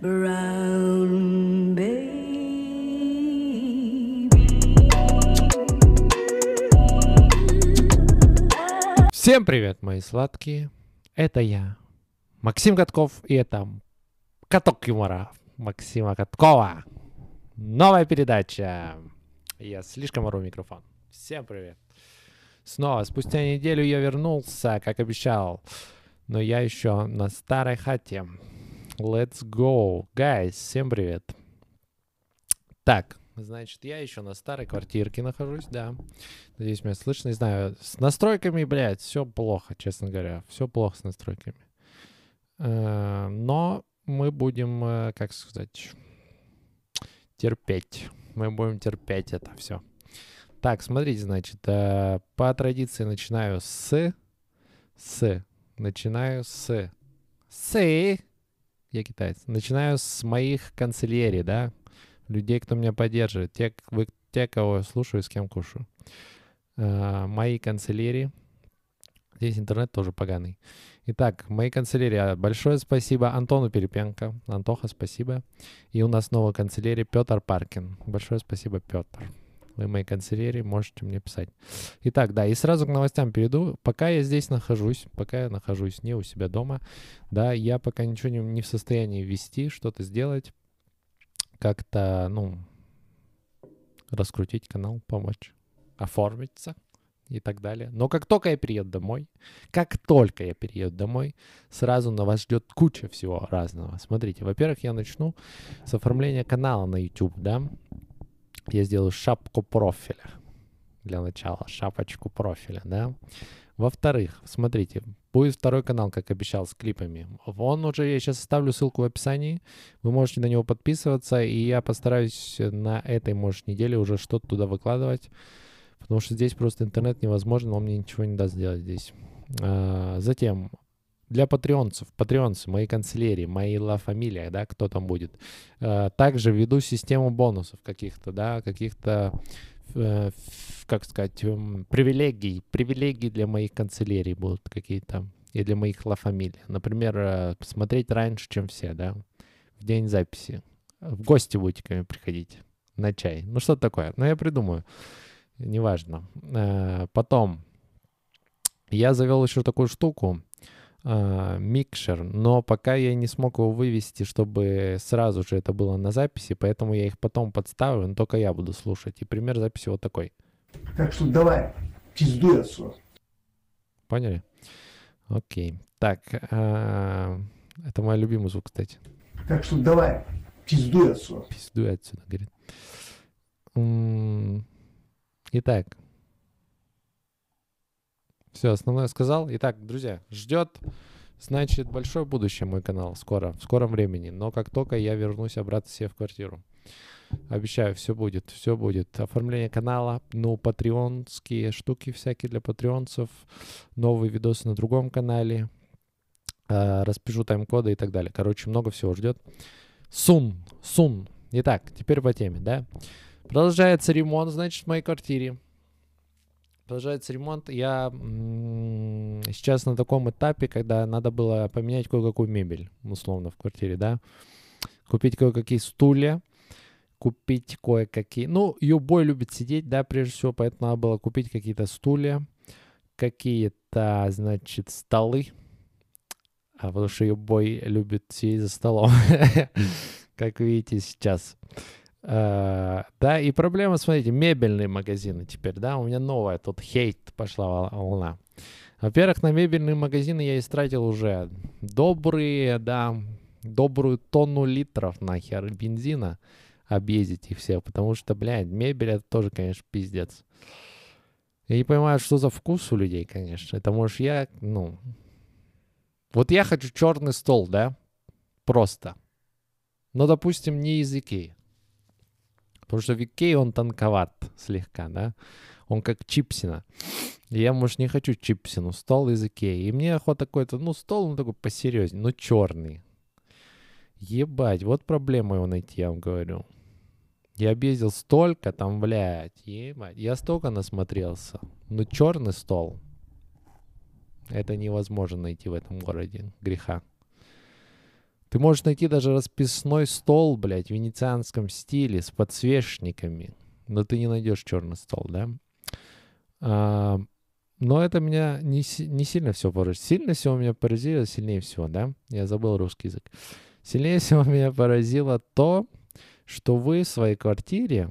Всем привет, мои сладкие. Это я, Максим Катков, и это Каток юмора Максима Каткова. Новая передача. Я слишком ору микрофон. Всем привет. Снова, спустя неделю я вернулся, как обещал. Но я еще на старой хате. Let's go. Guys, всем привет. Так, значит, я еще на старой квартирке нахожусь, да. Надеюсь, меня слышно. Не знаю, с настройками, блядь, все плохо, честно говоря. Все плохо с настройками. Э, Но мы будем, э, как сказать, терпеть. Мы будем терпеть это все. Так, смотрите, значит, э, по традиции начинаю с... С. Начинаю с... С. Я китаец. Начинаю с моих канцелярий, да? Людей, кто меня поддерживает. Те, вы, те кого я слушаю, с кем кушаю. Э, мои канцелярии. Здесь интернет тоже поганый. Итак, мои канцелярии. Большое спасибо Антону Перепенко. Антоха, спасибо. И у нас новый канцелярий Петр Паркин. Большое спасибо, Петр. Вы мои канцелярии, можете мне писать. Итак, да, и сразу к новостям перейду. Пока я здесь нахожусь, пока я нахожусь не у себя дома, да, я пока ничего не, не в состоянии ввести, что-то сделать, как-то, ну, раскрутить канал, помочь, оформиться и так далее. Но как только я перееду домой, как только я перееду домой, сразу на вас ждет куча всего разного. Смотрите, во-первых, я начну с оформления канала на YouTube, да. Я сделаю шапку профиля для начала, шапочку профиля, да. Во-вторых, смотрите, будет второй канал, как обещал, с клипами. Он уже, я сейчас оставлю ссылку в описании. Вы можете на него подписываться, и я постараюсь на этой, может, неделе уже что-то туда выкладывать. Потому что здесь просто интернет невозможно, он мне ничего не даст сделать здесь. А, затем, для патреонцев, патреонцы, мои канцелярии, мои ла фамилия, да, кто там будет. А, также веду систему бонусов каких-то, да, каких-то э, как сказать, эм, привилегий, привилегий для моих канцелярий будут какие-то, и для моих ла фамилий. Например, э, смотреть раньше, чем все, да, в день записи. В гости будете ко мне приходить на чай. Ну, что такое? Ну, я придумаю. Неважно. Э, Потом, я завел еще такую штуку, э, микшер, но пока я не смог его вывести, чтобы сразу же это было на записи, поэтому я их потом подставлю, но только я буду слушать. И пример записи вот такой. Так что давай, пиздуй отсюда. Поняли? Окей. Так, э, это мой любимый звук, кстати. Так что давай, пиздуй отсюда. Пиздуй отсюда, говорит. Итак. Все, основное сказал. Итак, друзья, ждет, значит, большое будущее мой канал скоро, в скором времени. Но как только я вернусь обратно себе в квартиру. Обещаю, все будет, все будет. Оформление канала, ну, патреонские штуки всякие для патреонцев, новые видосы на другом канале, э, распишу тайм-коды и так далее. Короче, много всего ждет. Сун, сун. Итак, теперь по теме, да? Продолжается ремонт, значит, в моей квартире. Продолжается ремонт. Я сейчас на таком этапе, когда надо было поменять кое-какую мебель, условно, в квартире, да? Купить кое-какие стулья, купить кое-какие... Ну, Юбой любит сидеть, да, прежде всего, поэтому надо было купить какие-то стулья, какие-то, значит, столы. А потому что Юбой любит сидеть за столом, как видите сейчас. Э, Да, и проблема, смотрите, мебельные магазины теперь, да, у меня новая, тут хейт пошла вол- волна. Во-первых, на мебельные магазины я истратил уже добрые, да, добрую тонну литров нахер бензина объездить их все, потому что, блядь, мебель это тоже, конечно, пиздец. Я не понимаю, что за вкус у людей, конечно. Это может я, ну... Вот я хочу черный стол, да? Просто. Но, допустим, не из Икеи. Потому что в Икее он тонковат слегка, да? Он как чипсина. Я, может, не хочу чипсину, стол из Икеи. И мне охота какой-то, ну, стол, ну, такой посерьезнее, но черный. Ебать, вот проблема его найти, я вам говорю. Я объездил столько там, блядь, ебать. Я столько насмотрелся. Ну, черный стол. Это невозможно найти в этом городе. Греха. Ты можешь найти даже расписной стол, блядь, в венецианском стиле с подсвечниками, но ты не найдешь черный стол, да? А, но это меня не, не сильно все поразило. Сильно всего меня поразило, сильнее всего, да? Я забыл русский язык. Сильнее всего меня поразило то, что вы в своей квартире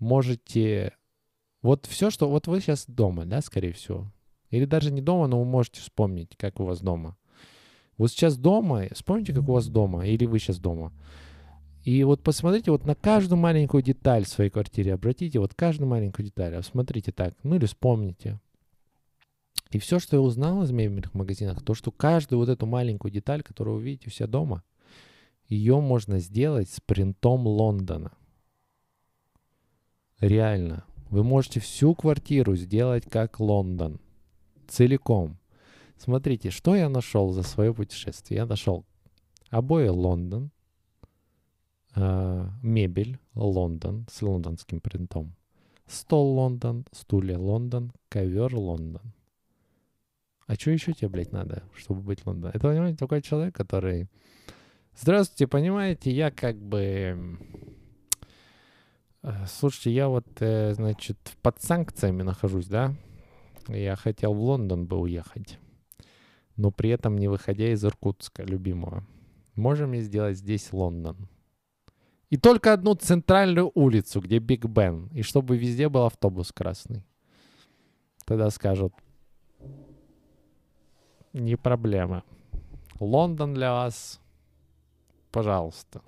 можете... Вот все, что... Вот вы сейчас дома, да, скорее всего. Или даже не дома, но вы можете вспомнить, как у вас дома. Вот сейчас дома, вспомните, как у вас дома, или вы сейчас дома. И вот посмотрите вот на каждую маленькую деталь в своей квартире, обратите вот каждую маленькую деталь, смотрите так, ну или вспомните. И все, что я узнал из мебельных магазинах, то, что каждую вот эту маленькую деталь, которую вы видите у себя дома, ее можно сделать с принтом Лондона. Реально. Вы можете всю квартиру сделать как Лондон. Целиком. Смотрите, что я нашел за свое путешествие. Я нашел обои Лондон, э, мебель Лондон с лондонским принтом, стол Лондон, стулья Лондон, ковер Лондон. А что еще тебе, блядь, надо, чтобы быть Лондоном? Это, понимаете, такой человек, который... Здравствуйте, понимаете, я как бы... Э, слушайте, я вот, э, значит, под санкциями нахожусь, да? Я хотел в Лондон бы уехать но при этом не выходя из Иркутска, любимого. Можем ли сделать здесь Лондон? И только одну центральную улицу, где Биг Бен, и чтобы везде был автобус красный. Тогда скажут, не проблема. Лондон для вас, пожалуйста.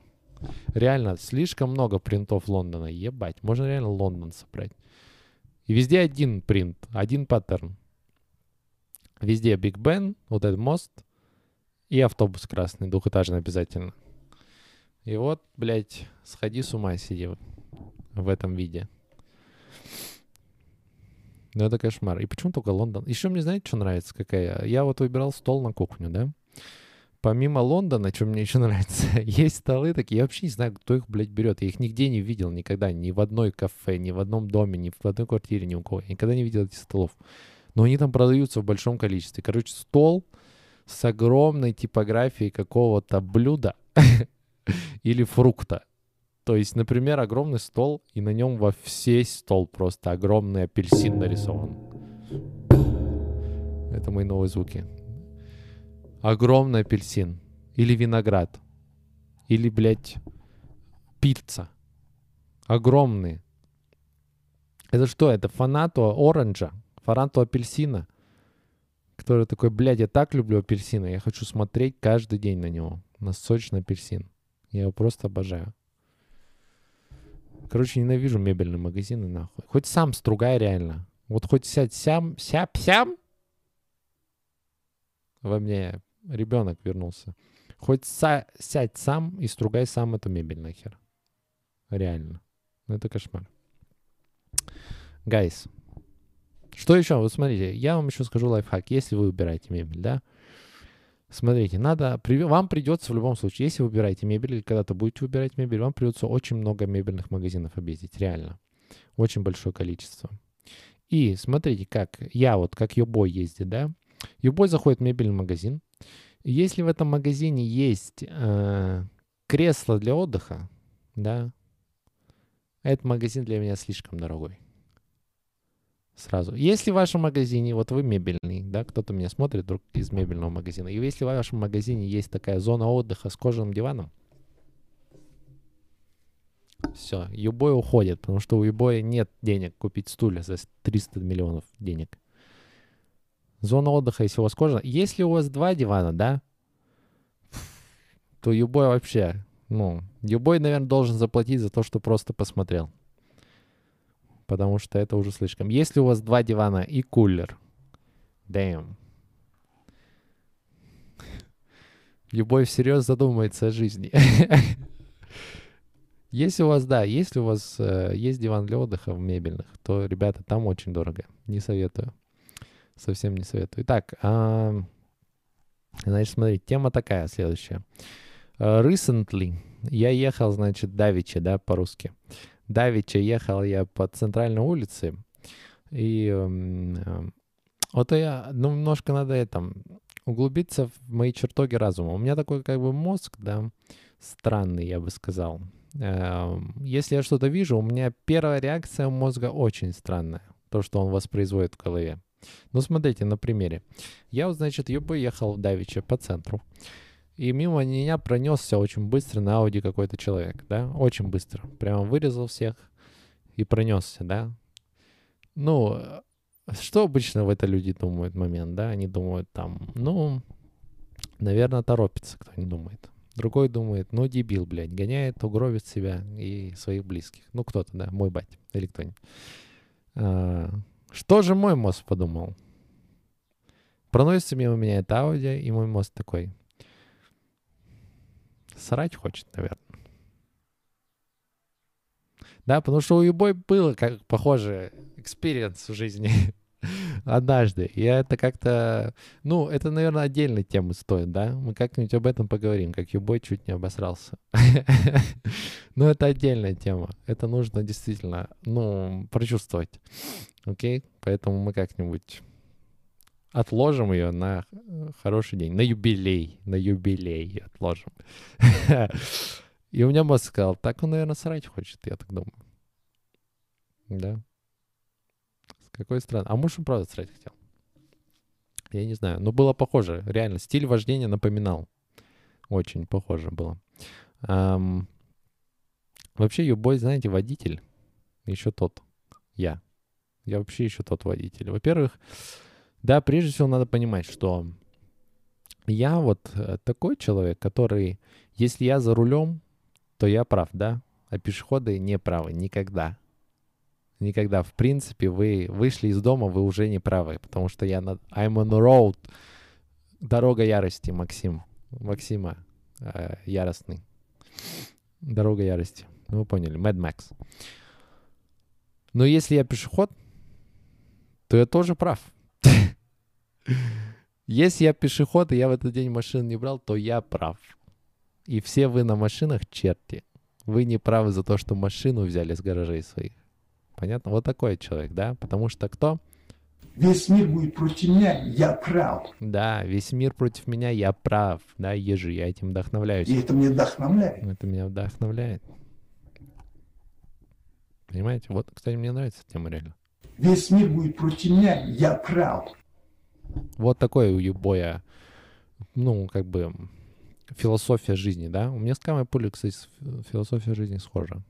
Реально, слишком много принтов Лондона. Ебать, можно реально Лондон собрать. И везде один принт, один паттерн. Везде Биг Бен, вот этот мост и автобус красный, двухэтажный обязательно. И вот, блядь, сходи с ума сиди в этом виде. Ну, это кошмар. И почему только Лондон? Еще мне, знаете, что нравится? Какая? Я вот выбирал стол на кухню, да? Помимо Лондона, что мне еще нравится, есть столы такие, я вообще не знаю, кто их, блядь, берет. Я их нигде не видел никогда, ни в одной кафе, ни в одном доме, ни в одной квартире, ни у кого. Я никогда не видел этих столов но они там продаются в большом количестве. Короче, стол с огромной типографией какого-то блюда или фрукта. То есть, например, огромный стол, и на нем во всей стол просто огромный апельсин нарисован. Это мои новые звуки. Огромный апельсин. Или виноград. Или, блядь, пицца. Огромный. Это что? Это фанато оранжа, фаранту апельсина, который такой, блядь, я так люблю апельсина, я хочу смотреть каждый день на него, на сочный апельсин. Я его просто обожаю. Короче, ненавижу мебельные магазины, нахуй. Хоть сам стругай реально. Вот хоть сядь сям, сяп, сям. Во мне ребенок вернулся. Хоть са, сядь сам и стругай сам эту мебель нахер. Реально. Ну, это кошмар. Гайс, что еще? Вот смотрите, я вам еще скажу лайфхак. Если вы выбираете мебель, да, смотрите, надо, вам придется в любом случае, если вы выбираете мебель или когда-то будете выбирать мебель, вам придется очень много мебельных магазинов объездить, реально. Очень большое количество. И смотрите, как я вот, как Юбой ездит, да, Юбой заходит в мебельный магазин. Если в этом магазине есть э, кресло для отдыха, да, этот магазин для меня слишком дорогой сразу. Если в вашем магазине, вот вы мебельный, да, кто-то меня смотрит вдруг из мебельного магазина, и если в вашем магазине есть такая зона отдыха с кожаным диваном, все, Юбой уходит, потому что у Юбоя нет денег купить стулья за 300 миллионов денег. Зона отдыха, если у вас кожа... Если у вас два дивана, да, то Юбой вообще, ну, Юбой, наверное, должен заплатить за то, что просто посмотрел потому что это уже слишком. Если у вас два дивана и кулер, damn. Любовь всерьез задумается о жизни. Если у вас, да, если у вас э, есть диван для отдыха в мебельных, то, ребята, там очень дорого. Не советую. Совсем не советую. Итак, э, значит, смотрите, тема такая следующая. Uh, recently я ехал, значит, давичи, да, по-русски. Давича ехал я по центральной улице, и э, вот я, ну, немножко надо это, углубиться в мои чертоги разума. У меня такой как бы мозг, да, странный, я бы сказал. Эм, Если я что-то вижу, у меня первая реакция мозга очень странная. То, что он воспроизводит в голове. Ну, смотрите, на примере. Я, значит, еб ехал в Давиче по центру. И мимо меня пронесся очень быстро на Ауди какой-то человек, да? Очень быстро. Прямо вырезал всех и пронесся, да? Ну, что обычно в это люди думают момент, да? Они думают там, ну, наверное, торопится, кто не думает. Другой думает, ну, дебил, блядь, гоняет, угробит себя и своих близких. Ну, кто-то, да, мой батя или кто-нибудь. А, что же мой мозг подумал? Проносится мимо меня это Ауди, и мой мозг такой. Срать хочет, наверное. Да, потому что у your boy было как похоже experience в жизни однажды. И это как-то, ну, это, наверное, отдельной темы стоит, да? Мы как-нибудь об этом поговорим, как your boy чуть не обосрался. Но это отдельная тема. Это нужно действительно, ну, прочувствовать. Окей? Поэтому мы как-нибудь отложим ее на э, хороший день, на юбилей, на юбилей отложим. И у меня мозг сказал, так он, наверное, срать хочет, я так думаю. Да. С какой стороны? А муж, он правда, срать хотел. Я не знаю, но было похоже, реально. Стиль вождения напоминал. Очень похоже было. Ам, Вообще, юбой, знаете, водитель. Еще тот. Я. Я вообще еще тот водитель. Во-первых, да, прежде всего надо понимать, что я вот э, такой человек, который, если я за рулем, то я прав, да? А пешеходы не правы никогда. Никогда. В принципе, вы вышли из дома, вы уже не правы, потому что я на... I'm on the road. Дорога ярости, Максим. Максима э, яростный. Дорога ярости. Ну, вы поняли. Mad Max. Но если я пешеход, то я тоже прав. Если я пешеход, и я в этот день машину не брал, то я прав. И все вы на машинах черти. Вы не правы за то, что машину взяли с гаражей своих. Понятно? Вот такой человек, да? Потому что кто? Весь мир будет против меня, я прав. Да, весь мир против меня, я прав. Да, ежи, я этим вдохновляюсь. И это меня вдохновляет. Это меня вдохновляет. Понимаете? Вот, кстати, мне нравится тема реально. Весь мир будет против меня, я прав. Вот такой у Юбоя, ну, как бы, философия жизни, да? У меня с Камой Пули, кстати, философия жизни схожа.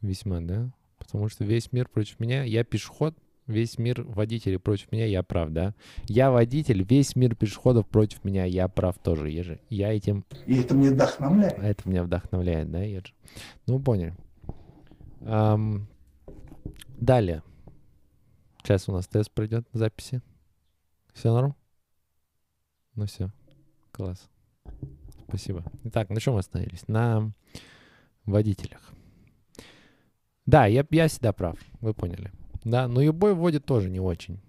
Весьма, да? Потому что весь мир против меня, я пешеход, весь мир водителей против меня, я прав, да? Я водитель, весь мир пешеходов против меня, я прав тоже, ежи. Я этим И это меня вдохновляет. А это меня вдохновляет, да, Ежи? Ну, поняли. Ам, далее. Сейчас у нас тест пройдет записи. Все норм? Ну все. Класс. Спасибо. Итак, на чем мы остановились? На водителях. Да, я, я всегда прав, вы поняли. Да, но юбой вводит тоже не очень.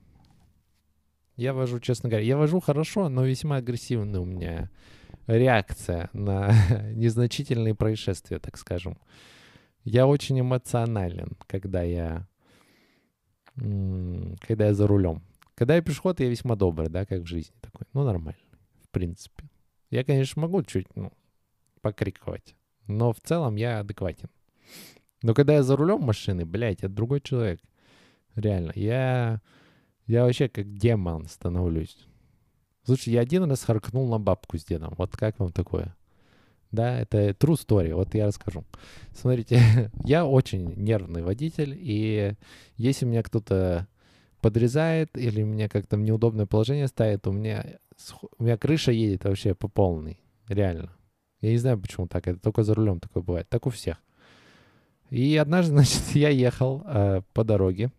Я вожу, честно говоря, я вожу хорошо, но весьма агрессивная у меня реакция на незначительные происшествия, так скажем. Я очень эмоционален, когда я, когда я за рулем. Когда я пешеход, я весьма добрый, да, как в жизни такой. Ну, нормально, в принципе. Я, конечно, могу чуть, ну, покриковать, но в целом я адекватен. Но когда я за рулем машины, блядь, я другой человек. Реально, я, я вообще как демон становлюсь. Слушай, я один раз харкнул на бабку с дедом. Вот как вам такое? Да, это true story, вот я расскажу. Смотрите, я очень нервный водитель, и если меня кто-то подрезает или меня как-то в неудобное положение ставит, у меня, у меня крыша едет вообще по полной, реально. Я не знаю, почему так, это только за рулем такое бывает, так у всех. И однажды, значит, я ехал э, по дороге,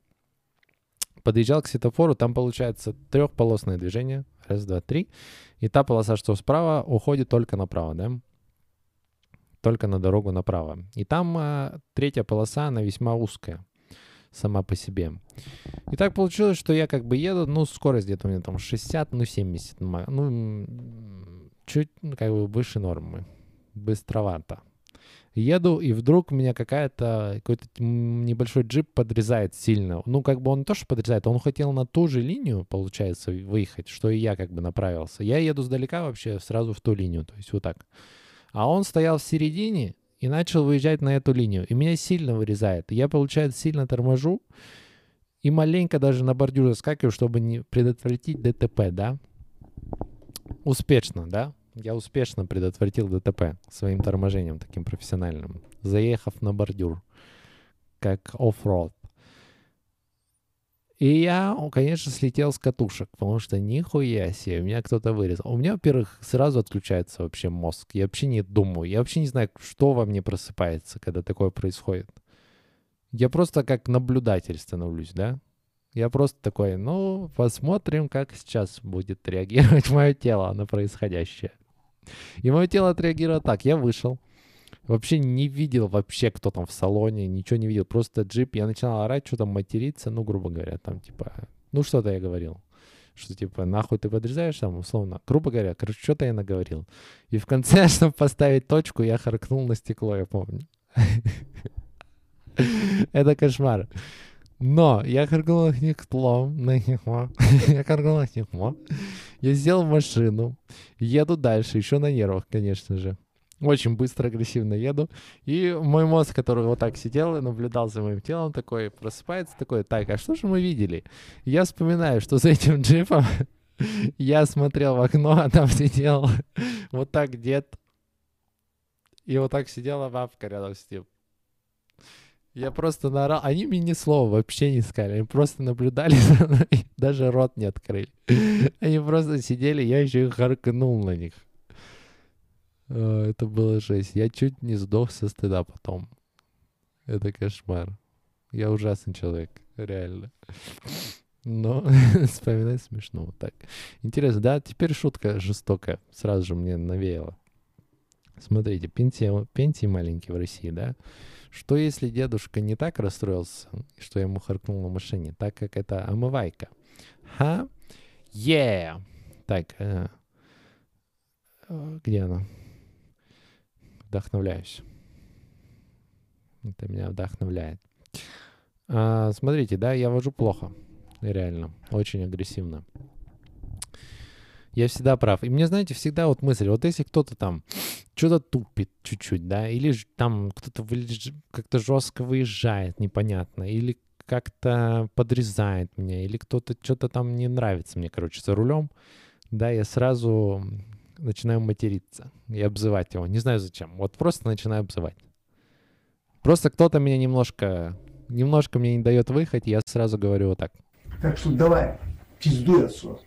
подъезжал к светофору, там получается трехполосное движение, раз, два, три, и та полоса, что справа, уходит только направо, да? Только на дорогу направо. И там а, третья полоса, она весьма узкая сама по себе. И так получилось, что я как бы еду, ну, скорость где-то у меня там 60, ну, 70, ма- ну, чуть, ну, как бы выше нормы. Быстровато. Еду, и вдруг меня какая-то, какой-то небольшой джип подрезает сильно. Ну, как бы он не то, что подрезает, он хотел на ту же линию, получается, выехать, что и я как бы направился. Я еду сдалека вообще сразу в ту линию, то есть вот так. А он стоял в середине и начал выезжать на эту линию. И меня сильно вырезает. Я, получается, сильно торможу и маленько даже на бордюр заскакиваю, чтобы не предотвратить ДТП, да? Успешно, да? Я успешно предотвратил ДТП своим торможением таким профессиональным, заехав на бордюр, как оффроуд. И я, конечно, слетел с катушек, потому что нихуя себе, меня кто-то вырезал. У меня, во-первых, сразу отключается вообще мозг. Я вообще не думаю, я вообще не знаю, что во мне просыпается, когда такое происходит. Я просто как наблюдатель становлюсь, да? Я просто такой, ну, посмотрим, как сейчас будет реагировать мое тело на происходящее. И мое тело отреагировало так. Я вышел. Вообще не видел вообще, кто там в салоне, ничего не видел. Просто джип. Я начинал орать, что там материться, ну, грубо говоря, там, типа, ну, что-то я говорил. Что, типа, нахуй ты подрезаешь там, условно. Грубо говоря, короче, что-то я наговорил. И в конце, чтобы поставить точку, я харкнул на стекло, я помню. Это кошмар. Но я харкнул на стекло, на. Я харкнул на стекло. Я сел в машину, еду дальше, еще на нервах, конечно же. Очень быстро, агрессивно еду. И мой мозг, который вот так сидел и наблюдал за моим телом, такой просыпается, такой, так, а что же мы видели? Я вспоминаю, что за этим джипом я смотрел в окно, а там сидел вот так дед. И вот так сидела бабка рядом с ним. Я просто наорал. Они мне ни слова вообще не сказали. Они просто наблюдали за мной. Даже рот не открыли. Они просто сидели, я еще и харкнул на них. О, Это было жесть. Я чуть не сдох со стыда потом. Это кошмар. Я ужасный человек, реально. Но вспоминать смешно вот так. Интересно, да? Теперь шутка жестокая. Сразу же мне навеяло. Смотрите, пенсия, пенсии маленькие в России, да? Что если дедушка не так расстроился, что я ему харкнул на машине, так как это омывайка? Ха? Yeah! Так, э, э, где она? Вдохновляюсь. Это меня вдохновляет. А, смотрите, да, я вожу плохо. Реально. Очень агрессивно. Я всегда прав. И мне, знаете, всегда вот мысль, вот если кто-то там что-то тупит чуть-чуть, да, или там кто-то как-то жестко выезжает, непонятно, или как-то подрезает меня, или кто-то что-то там не нравится мне, короче, за рулем, да, я сразу начинаю материться и обзывать его. Не знаю зачем. Вот просто начинаю обзывать. Просто кто-то меня немножко, немножко мне не дает выехать, и я сразу говорю вот так. Так что давай, пиздуй отсюда.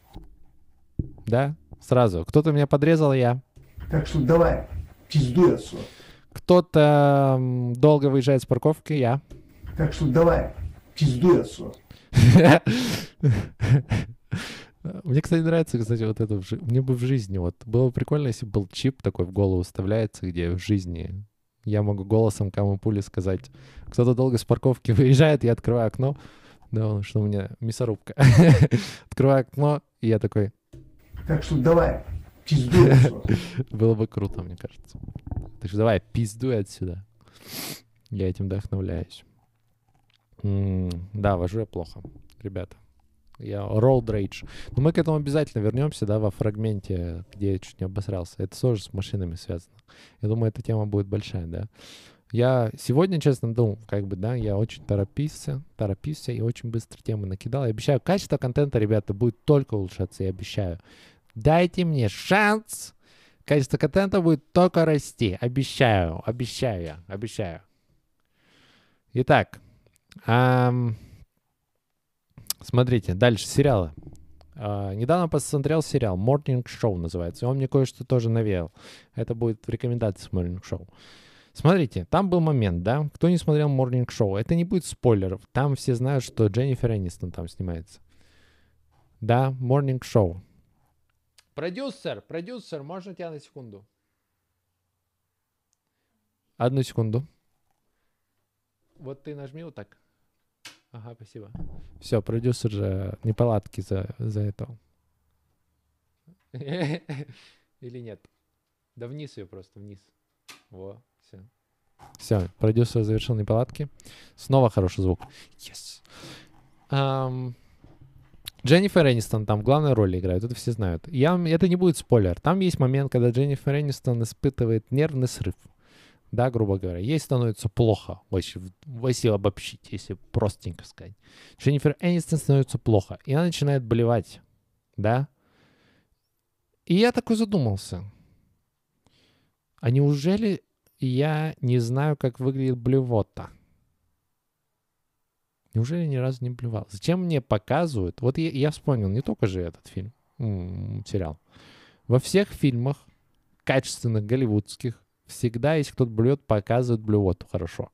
Да, сразу. Кто-то меня подрезал, я. Так что давай, пиздуй отсюда. Кто-то долго выезжает с парковки, я. Так что давай, пиздуй отсюда. Мне, кстати, нравится, кстати, вот это. Мне бы в жизни вот было бы прикольно, если бы был чип такой в голову вставляется, где в жизни я могу голосом кому пули сказать. Кто-то долго с парковки выезжает, я открываю окно. Да, что у меня мясорубка. Открываю окно, и я такой, Так что давай, пиздуй было бы круто, мне кажется. Так что давай, пиздуй отсюда. Я этим вдохновляюсь. М, Да, вожу я плохо, ребята. Я road rage. Но мы к этому обязательно вернемся, да, во фрагменте, где я чуть не обосрался. Это тоже с машинами связано. Я думаю, эта тема будет большая, да. Я сегодня, честно, думал, как бы, да, я очень торопился, торопился и очень быстро темы накидал. Я обещаю, качество контента, ребята, будет только улучшаться, я обещаю. Дайте мне шанс. Качество контента будет только расти. Обещаю, обещаю я, обещаю. Итак, ам, смотрите, дальше сериалы. А, недавно посмотрел сериал Morning Show называется. И он мне кое-что тоже навеял. Это будет в рекомендации Morning Show. Смотрите, там был момент, да? Кто не смотрел Morning Show, это не будет спойлеров. Там все знают, что Дженнифер Энистон там снимается. Да, Morning Show. Продюсер, продюсер, можно тебя на секунду? Одну секунду. Вот ты нажми вот так. Ага, спасибо. Все, продюсер же неполадки за, за это. Или нет? Да вниз ее просто, вниз. Во, все. Все, продюсер завершил неполадки. Снова хороший звук. Yes. Ам, Дженнифер Энистон там в главной роли играет, это все знают. Я, это не будет спойлер. Там есть момент, когда Дженнифер Энистон испытывает нервный срыв. Да, грубо говоря. Ей становится плохо, если, если обобщить, если простенько сказать. Дженнифер Энистон становится плохо, и она начинает болевать. Да? И я такой задумался. А неужели я не знаю, как выглядит блевота? Неужели ни разу не блевал? Зачем мне показывают? Вот я, я вспомнил, не только же этот фильм, м, сериал. Во всех фильмах, качественных, голливудских, всегда, если кто-то блюет, показывают блювоту хорошо.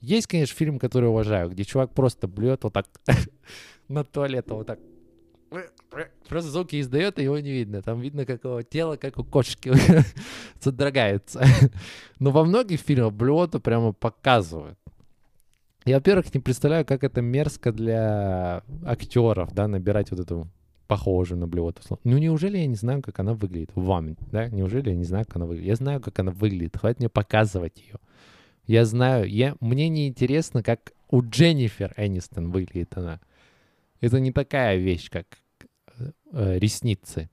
Есть, конечно, фильм, который уважаю, где чувак просто блюет вот так на туалет, вот так. Просто звуки издает, и его не видно. Там видно, как его тело, как у кошки, содрогается. Но во многих фильмах блювоту прямо показывают. Я, во-первых, не представляю, как это мерзко для актеров, да, набирать вот эту похожую на блювоту. слов. Ну, неужели я не знаю, как она выглядит? Вам, да? Неужели я не знаю, как она выглядит? Я знаю, как она выглядит. Хватит мне показывать ее. Я знаю, я, мне не интересно, как у Дженнифер Энистон выглядит она. Это не такая вещь, как э, ресницы,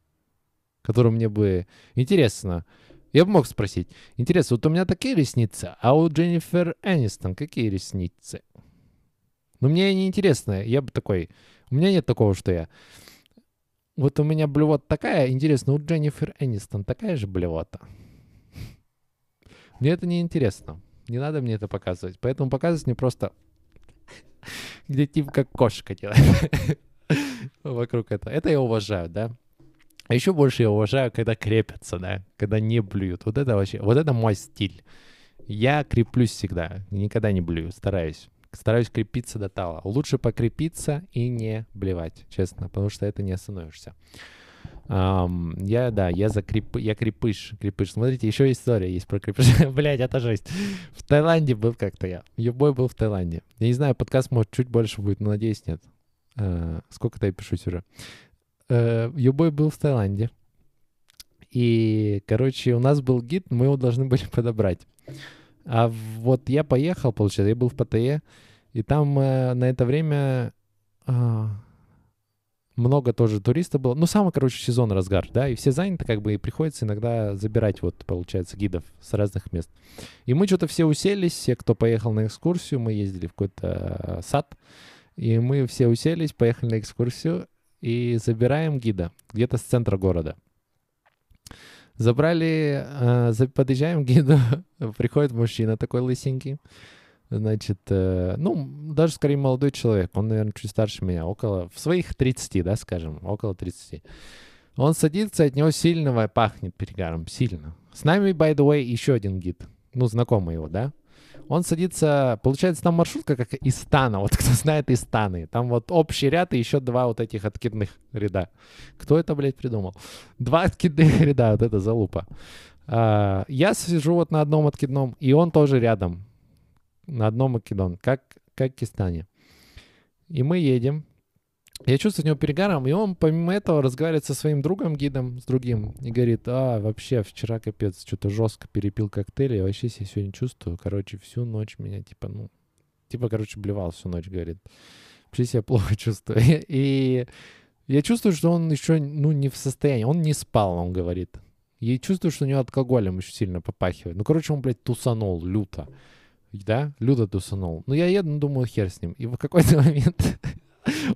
которую мне бы интересно. Я бы мог спросить, интересно, вот у меня такие ресницы, а у Дженнифер Энистон какие ресницы? Ну, мне не интересно, я бы такой, у меня нет такого, что я... Вот у меня блевота такая, интересно, у Дженнифер Энистон такая же блевота? Мне это не интересно. Не надо мне это показывать. Поэтому показывать мне просто, где типа как кошка делает вокруг этого. Это я уважаю, да? А еще больше я уважаю, когда крепятся, да, когда не блюют. Вот это вообще, вот это мой стиль. Я креплюсь всегда, никогда не блюю, стараюсь. Стараюсь крепиться до тала. Лучше покрепиться и не блевать, честно, потому что это не остановишься. Ам, я, да, я за креп... я крепыш, крепыш. Смотрите, еще история есть про крепыш. Блять, это жесть. В Таиланде был как-то я. Юбой был в Таиланде. Я не знаю, подкаст может чуть больше будет, но надеюсь, нет. А, сколько-то я пишу уже. Э, Юбой был в Таиланде. И, короче, у нас был гид, мы его должны были подобрать. А вот я поехал, получается, я был в Паттайе, и там э, на это время а, много тоже туристов было. Ну, самый, короче, сезон разгар, да, и все заняты, как бы, и приходится иногда забирать, вот, получается, гидов с разных мест. И мы что-то все уселись, все, кто поехал на экскурсию, мы ездили в какой-то э, сад, и мы все уселись, поехали на экскурсию, и забираем гида где-то с центра города. Забрали, э, подъезжаем к гиду, приходит мужчина такой лысенький, значит, э, ну, даже скорее молодой человек, он, наверное, чуть старше меня, около, в своих 30, да, скажем, около 30. Он садится, от него сильного пахнет перегаром, сильно. С нами, by the way, еще один гид, ну, знакомый его, да. Он садится, получается, там маршрутка как из стана, вот кто знает из станы. Там вот общий ряд и еще два вот этих откидных ряда. Кто это, блядь, придумал? Два откидных ряда, вот это залупа. А, я сижу вот на одном откидном, и он тоже рядом. На одном откидном, как, как в Кистане. И мы едем. Я чувствую от него перегаром, и он помимо этого разговаривает со своим другом, гидом, с другим, и говорит, а, вообще, вчера капец, что-то жестко перепил коктейль, я вообще себя сегодня чувствую, короче, всю ночь меня, типа, ну, типа, короче, блевал всю ночь, говорит. Вообще себя плохо чувствую. И я чувствую, что он еще, ну, не в состоянии, он не спал, он говорит. И чувствую, что у него алкоголем еще сильно попахивает. Ну, короче, он, блядь, тусанул люто. Да, люто тусанул. Ну, я еду, ну, думаю, хер с ним. И в какой-то момент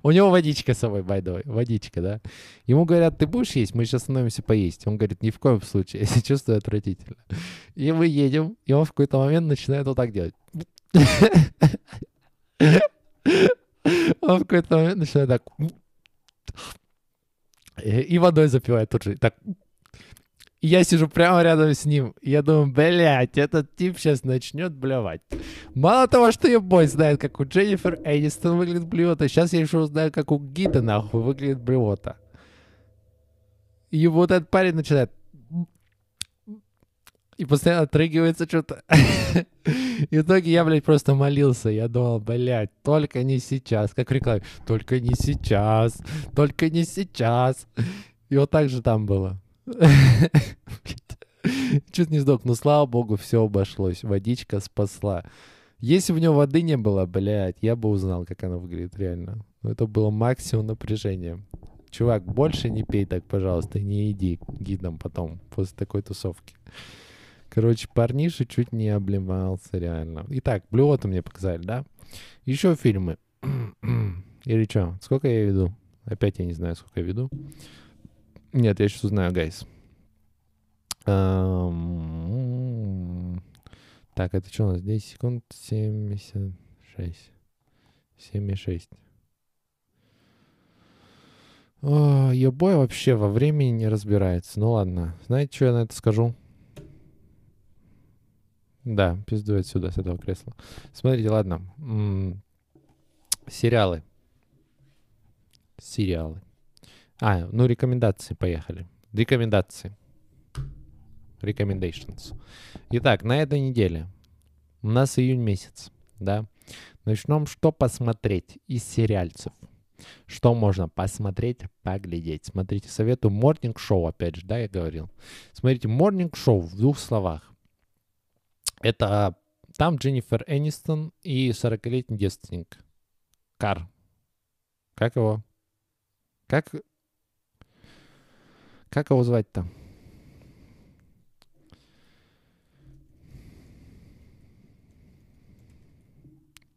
у него водичка с собой, way, водичка, да. Ему говорят, ты будешь есть? Мы сейчас остановимся поесть. Он говорит, ни в коем случае, я себя чувствую отвратительно. И мы едем, и он в какой-то момент начинает вот так делать. Он в какой-то момент начинает так... И водой запивает тут же. Так. Я сижу прямо рядом с ним. Я думаю, блядь, этот тип сейчас начнет блевать. Мало того, что я бой знает, как у Дженнифер Энистон выглядит блевота, сейчас я еще узнаю, как у Гида, нахуй, выглядит блевота. И вот этот парень начинает... И постоянно отрыгивается что-то. И в итоге я, блядь, просто молился. Я думал, блядь, только не сейчас. Как рекламе. Только не сейчас. Только не сейчас. И вот так же там было. Чуть не сдох, но слава богу, все обошлось. Водичка спасла. Если у него воды не было, блядь, я бы узнал, как она выглядит реально. Но это было максимум напряжения. Чувак, больше не пей так, пожалуйста, не иди гидом потом, после такой тусовки. Короче, парниша чуть не облимался, реально. Итак, блювоты мне показали, да? Еще фильмы. Или что? Сколько я веду? Опять я не знаю, сколько я веду. Нет, я сейчас узнаю, гайс. Так, это что у нас? 10 секунд, 76. 7,6. О, Ебой вообще во времени не разбирается. Ну ладно. Знаете, что я на это скажу? Да, пизду отсюда, с этого кресла. Смотрите, ладно. М, Сериалы. Сериалы. А, ну рекомендации, поехали. Рекомендации. Recommendations. Итак, на этой неделе. У нас июнь месяц, да? Начнем, что посмотреть из сериальцев. Что можно посмотреть, поглядеть. Смотрите, советую Morning Show, опять же, да, я говорил. Смотрите, Morning Show в двух словах. Это там Дженнифер Энистон и 40-летний девственник. Кар. Как его? Как... Как его звать-то?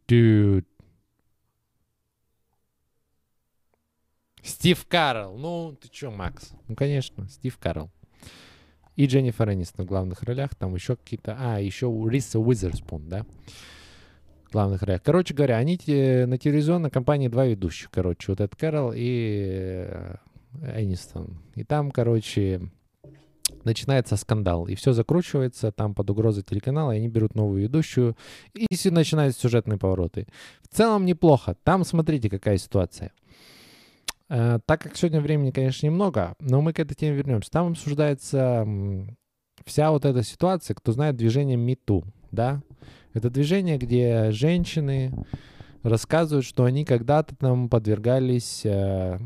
Dude. Стив Карл. Ну, ты чё, Макс? Ну, конечно, Стив Карл. И Дженнифер Энистон в главных ролях. Там еще какие-то... А, еще Риса Уизерспун, да? В главных ролях. Короче говоря, они на телевизионной компании два ведущих. Короче, вот этот Карл и э, Энистон. И там, короче, начинается скандал. И все закручивается там под угрозой телеканала. И они берут новую ведущую. И си- начинаются сюжетные повороты. В целом неплохо. Там, смотрите, какая ситуация. Э, так как сегодня времени, конечно, немного, но мы к этой теме вернемся. Там обсуждается вся вот эта ситуация, кто знает движение МИТУ, да? Это движение, где женщины рассказывают, что они когда-то там подвергались э,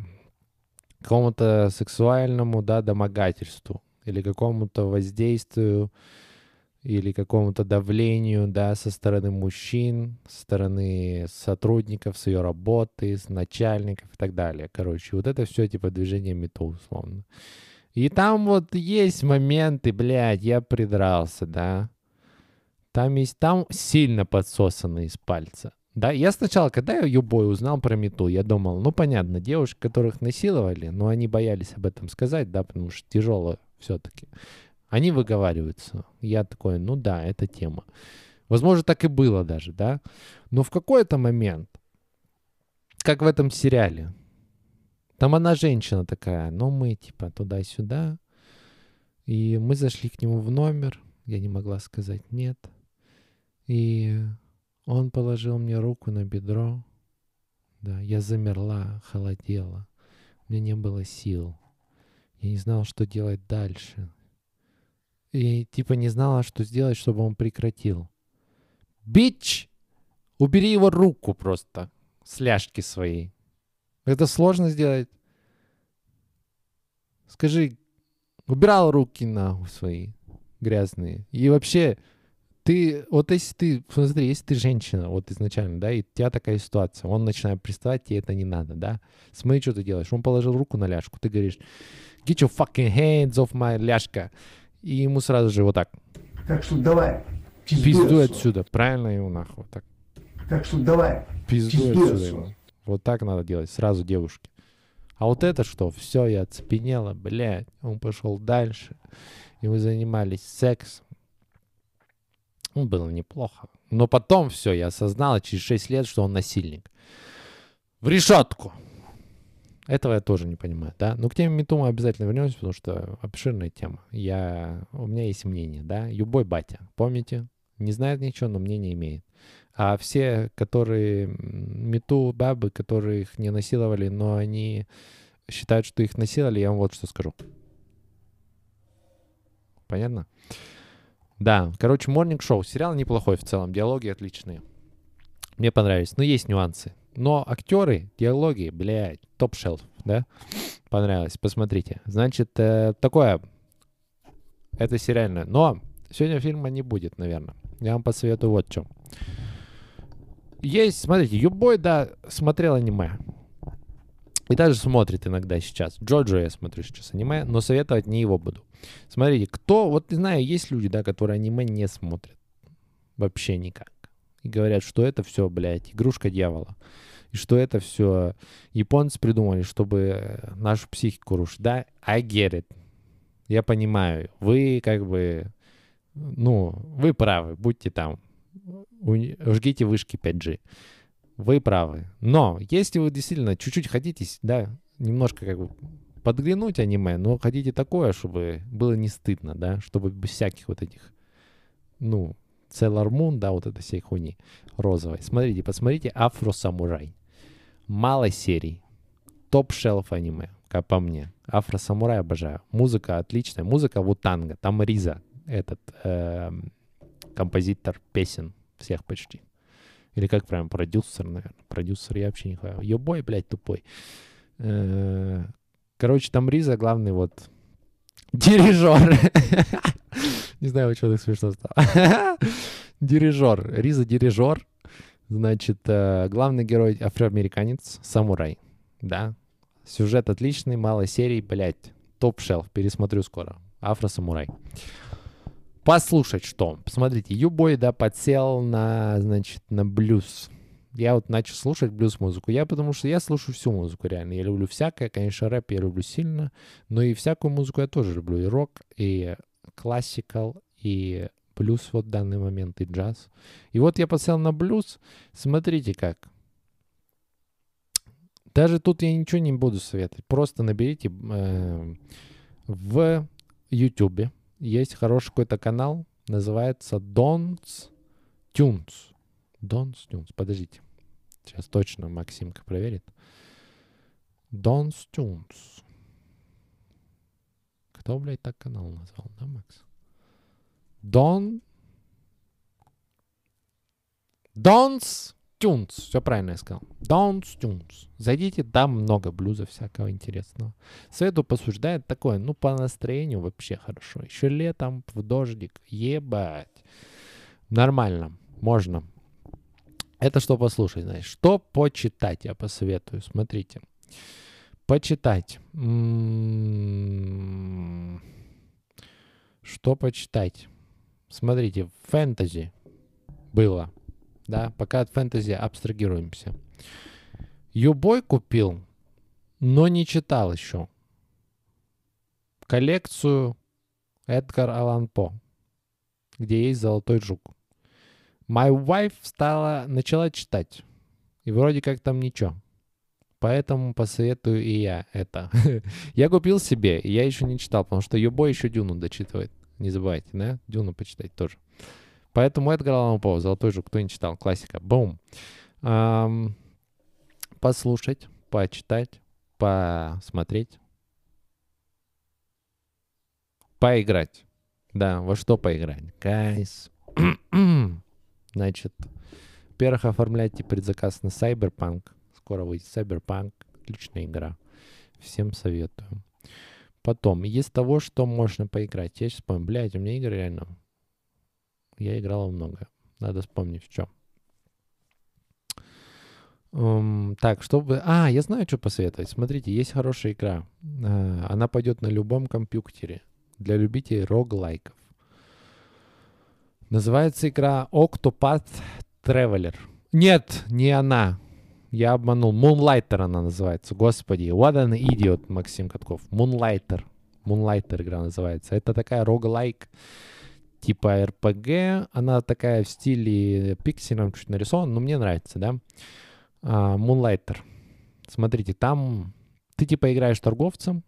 какому-то сексуальному, да, домогательству или какому-то воздействию или какому-то давлению, да, со стороны мужчин, со стороны сотрудников с ее работы, с начальников и так далее. Короче, вот это все типа движение метро, условно. И там вот есть моменты, блядь, я придрался, да. Там есть, там сильно подсосано из пальца. Да, я сначала, когда я юбой узнал про мету, я думал, ну понятно, девушек, которых насиловали, но они боялись об этом сказать, да, потому что тяжело все-таки. Они выговариваются. Я такой, ну да, это тема. Возможно, так и было даже, да. Но в какой-то момент, как в этом сериале, там она женщина такая, ну мы типа туда-сюда, и мы зашли к нему в номер, я не могла сказать нет, и он положил мне руку на бедро, да, я замерла, холодела, у меня не было сил, я не знала, что делать дальше, и типа не знала, что сделать, чтобы он прекратил. Бич! Убери его руку просто с ляжки своей. Это сложно сделать. Скажи, убирал руки нахуй свои грязные. И вообще, ты, вот если ты, смотри, если ты женщина, вот изначально, да, и у тебя такая ситуация, он начинает приставать, тебе это не надо, да. Смотри, что ты делаешь. Он положил руку на ляжку, ты говоришь, get your fucking hands off my ляжка. И ему сразу же вот так, Так что давай, пизду пизду отсюда. отсюда. Правильно ему нахуй, вот так. Так что давай, Пизду Пизду отсюда отсюда. ему. Вот так надо делать, сразу девушке. А вот это что? Все, я оцепенела, блядь. Он пошел дальше. И мы занимались сексом. Ну, было неплохо. Но потом все, я осознала через 6 лет, что он насильник. В решетку. Этого я тоже не понимаю, да. Но к теме Мету мы обязательно вернемся, потому что обширная тема. Я... У меня есть мнение, да. Любой батя, помните? Не знает ничего, но мнение имеет. А все, которые мету бабы, которые их не насиловали, но они считают, что их насиловали, я вам вот что скажу. Понятно? Да, короче, Morning Show. Сериал неплохой в целом, диалоги отличные. Мне понравились. Но есть нюансы. Но актеры, диалоги, блядь, топ-шелф, да? Понравилось, посмотрите. Значит, э, такое Это сериальное. Но сегодня фильма не будет, наверное. Я вам посоветую вот что. Есть, смотрите, Юбой, да, смотрел аниме. И даже смотрит иногда сейчас. Джоджо я смотрю сейчас аниме, но советовать не его буду. Смотрите, кто, вот знаю, есть люди, да, которые аниме не смотрят. Вообще никак. И говорят, что это все, блядь, игрушка дьявола. И что это все японцы придумали, чтобы нашу психику рушить. Да, I get it. Я понимаю. Вы как бы, ну, вы правы. Будьте там. Жгите вышки 5G. Вы правы. Но если вы действительно чуть-чуть хотите, да, немножко как бы подглянуть аниме, но хотите такое, чтобы было не стыдно, да, чтобы без всяких вот этих, ну, Sailor Moon, да, вот этой всей хуйни розовой. Смотрите, посмотрите Afro Samurai. Мало серий. Top shelf аниме, как по мне. Afro Samurai обожаю. Музыка отличная. Музыка Wu-Tang а. Там RZA, этот эм, композитор песен всех почти. Или как прям продюсер, наверное. Продюсер я вообще не знаю. Your boy, блядь, тупой. Э, Короче, там RZA главный вот дирижер. Не знаю, почему так смешно стало. Дирижер. Риза дирижер. Значит, э, главный герой афроамериканец, самурай. Да. Сюжет отличный, мало серий, блядь. Топ-шелф. Пересмотрю скоро. Афро-самурай. Послушать что? Посмотрите, Юбой, да, подсел на, значит, на блюз. Я вот начал слушать блюз-музыку. Я потому что я слушаю всю музыку, реально. Я люблю всякое. Конечно, рэп я люблю сильно. Но и всякую музыку я тоже люблю. И рок, и классикал, и блюз вот в данный момент, и джаз. И вот я подсел на блюз. Смотрите как. Даже тут я ничего не буду советовать. Просто наберите э, в YouTube есть хороший какой-то канал, называется Don's Tunes. Don's Tunes. Подождите. Сейчас точно Максимка проверит. Don's Tunes. Кто, блядь, так канал назвал, да, Макс? Don... Don's Tunes. Все правильно я сказал. Don's Tunes. Зайдите, там много блюза всякого интересного. Да, это такое, ну, по настроению вообще хорошо. Еще летом, в дождик. Ебать. Нормально. Можно. Это что послушать, знаешь. Что почитать я посоветую. Смотрите. Почитать. М, Что почитать? Смотрите, фэнтези было. Да, пока от фэнтези абстрагируемся. Юбой купил, но не читал еще. Коллекцию Эдгар Аллан По, где есть золотой жук. My wife стала, начала читать. И вроде как там ничего. Поэтому посоветую и я это. я купил себе, и я еще не читал, потому что Юбой еще Дюну дочитывает. Не забывайте, да? Дюну почитать тоже. Поэтому Эдгар Аллан По, «Золотой жук», кто не читал, классика. Бум. Ам, послушать, почитать, посмотреть, поиграть. Да, во что поиграть? Гайс. Значит, во-первых, оформляйте предзаказ на Cyberpunk. Скоро выйдет Cyberpunk. Отличная игра. Всем советую. Потом, из того, что можно поиграть. Я сейчас помню, блядь, у меня игры реально... Я играл во много. Надо вспомнить, в чем. М, так, чтобы... А, я знаю, что посоветовать. Смотрите, есть хорошая игра. А, Она пойдет на любом компьютере. Для любителей роглайков. Называется игра Octopath Traveler. Нет, не она. Я обманул. Moonlighter она называется. Господи, what an idiot, Максим Катков. Moonlighter. Moonlighter игра называется. Это такая роглайк типа RPG. Она такая в стиле пикселем чуть нарисована, но мне нравится, да. А, Moonlighter. Смотрите, там ты типа играешь торговцем,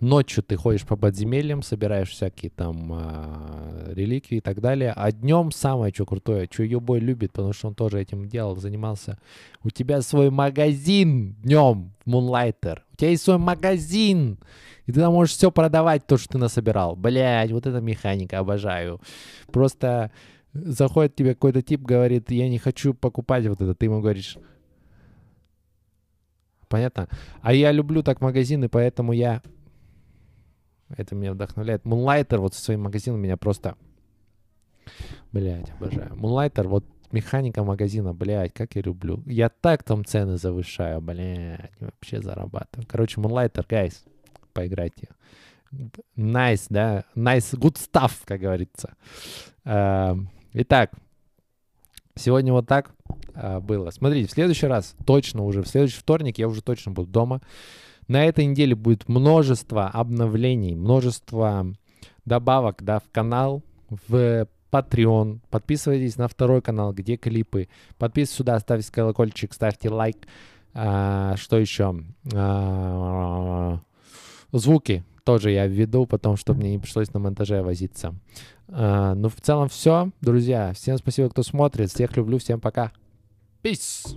Ночью ты ходишь по подземельям, собираешь всякие там а, реликвии и так далее. А днем самое что крутое, что Юбой любит, потому что он тоже этим делал, занимался. У тебя свой магазин днем Moonlighter. У тебя есть свой магазин. И ты там можешь все продавать, то, что ты насобирал. Блять, вот эта механика, обожаю. Просто заходит тебе какой-то тип, говорит, я не хочу покупать вот это. Ты ему говоришь, понятно? А я люблю так магазины, поэтому я Это меня вдохновляет. Moonlighter вот со своим магазином меня просто... Блядь, обожаю. Moonlighter, вот механика магазина, блядь, как я люблю. Я так там цены завышаю, блядь, вообще зарабатываю. Короче, Moonlighter, guys, поиграйте. Nice, да, nice, good stuff, как говорится. Эм, итак, сегодня вот так э, было. Смотрите, в следующий раз, точно уже, в следующий вторник я уже точно буду дома. На этой неделе будет множество обновлений, множество добавок, да, в канал, в Patreon. Подписывайтесь на второй канал, где клипы. Подписывайтесь сюда, ставьте колокольчик, ставьте лайк. А, что еще? А, звуки тоже я введу, потом, чтобы мне не пришлось на монтаже возиться. А, ну, в целом все, друзья. Всем спасибо, кто смотрит. Всех люблю, всем пока. Peace!